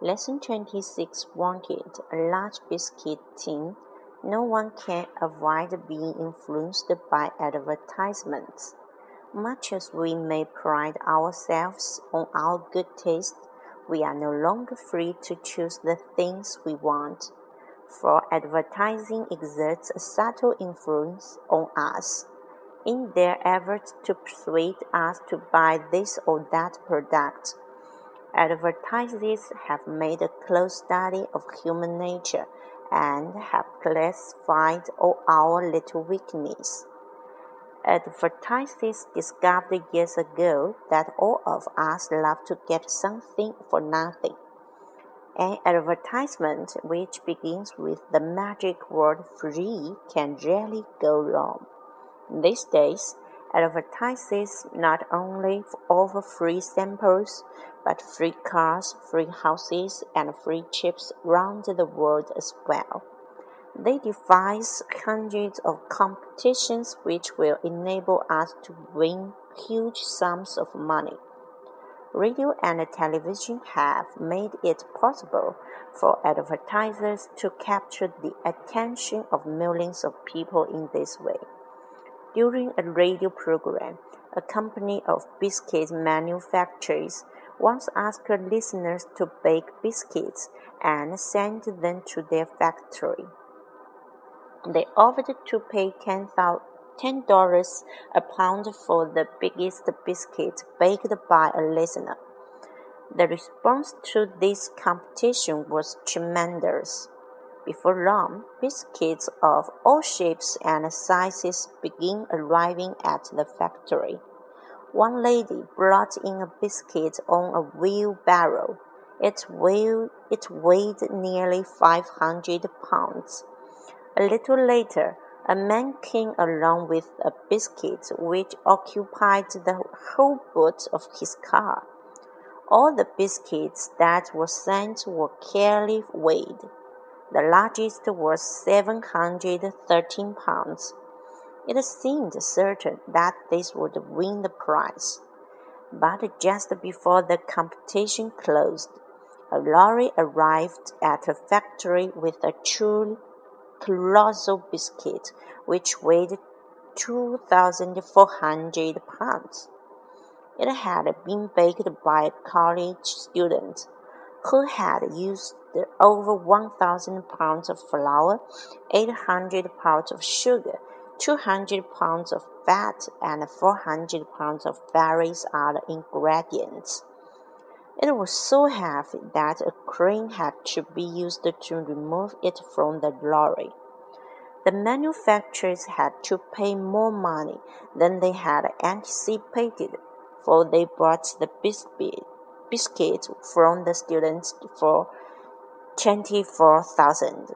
Lesson 26 Wanted a large biscuit tin. No one can avoid being influenced by advertisements. Much as we may pride ourselves on our good taste, we are no longer free to choose the things we want, for advertising exerts a subtle influence on us. In their efforts to persuade us to buy this or that product, advertisers have made a close study of human nature and have classified all our little weaknesses. Advertisers discovered years ago that all of us love to get something for nothing. An advertisement which begins with the magic word free can rarely go wrong. These days, advertisers not only offer free samples, but free cars, free houses, and free trips around the world as well. They devise hundreds of competitions which will enable us to win huge sums of money. Radio and television have made it possible for advertisers to capture the attention of millions of people in this way. During a radio program, a company of biscuit manufacturers once asked listeners to bake biscuits and send them to their factory. They offered to pay ten dollars a pound for the biggest biscuit baked by a listener. The response to this competition was tremendous. Before long, biscuits of all shapes and sizes began arriving at the factory. One lady brought in a biscuit on a wheelbarrow. It weighed, it weighed nearly 500 pounds. A little later, a man came along with a biscuit which occupied the whole boot of his car. All the biscuits that were sent were carefully weighed. The largest was 713 pounds. It seemed certain that this would win the prize. But just before the competition closed, a lorry arrived at a factory with a truly colossal biscuit which weighed 2,400 pounds. It had been baked by a college student who had used over 1,000 pounds of flour, 800 pounds of sugar, 200 pounds of fat, and 400 pounds of various other ingredients. It was so heavy that a crane had to be used to remove it from the lorry. The manufacturers had to pay more money than they had anticipated, for they bought the biscuit, biscuit from the students for 24,000.